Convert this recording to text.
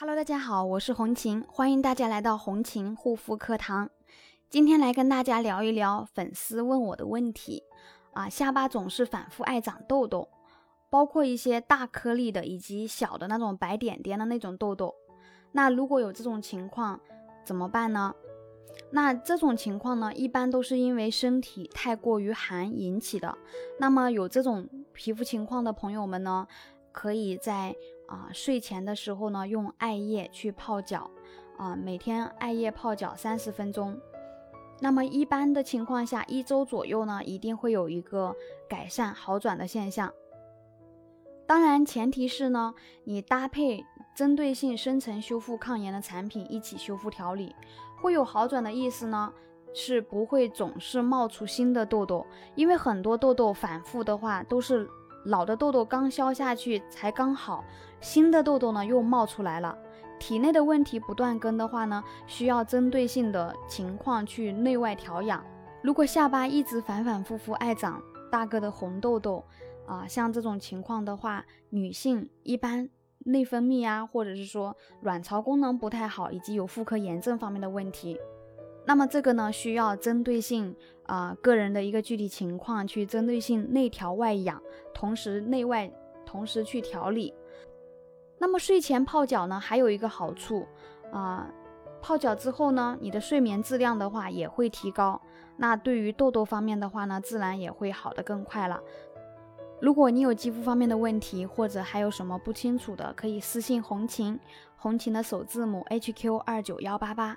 Hello，大家好，我是红琴，欢迎大家来到红琴护肤课堂。今天来跟大家聊一聊粉丝问我的问题啊，下巴总是反复爱长痘痘，包括一些大颗粒的以及小的那种白点点的那种痘痘。那如果有这种情况怎么办呢？那这种情况呢，一般都是因为身体太过于寒引起的。那么有这种皮肤情况的朋友们呢，可以在啊，睡前的时候呢，用艾叶去泡脚，啊，每天艾叶泡脚三十分钟。那么一般的情况下，一周左右呢，一定会有一个改善好转的现象。当然，前提是呢，你搭配针对性深层修复抗炎的产品一起修复调理，会有好转的意思呢，是不会总是冒出新的痘痘，因为很多痘痘反复的话都是。老的痘痘刚消下去才刚好，新的痘痘呢又冒出来了。体内的问题不断根的话呢，需要针对性的情况去内外调养。如果下巴一直反反复复爱长大个的红痘痘啊，像这种情况的话，女性一般内分泌啊，或者是说卵巢功能不太好，以及有妇科炎症方面的问题。那么这个呢，需要针对性啊，个人的一个具体情况去针对性内调外养，同时内外同时去调理。那么睡前泡脚呢，还有一个好处啊，泡脚之后呢，你的睡眠质量的话也会提高。那对于痘痘方面的话呢，自然也会好的更快了。如果你有肌肤方面的问题，或者还有什么不清楚的，可以私信红琴，红琴的首字母 HQ 二九幺八八。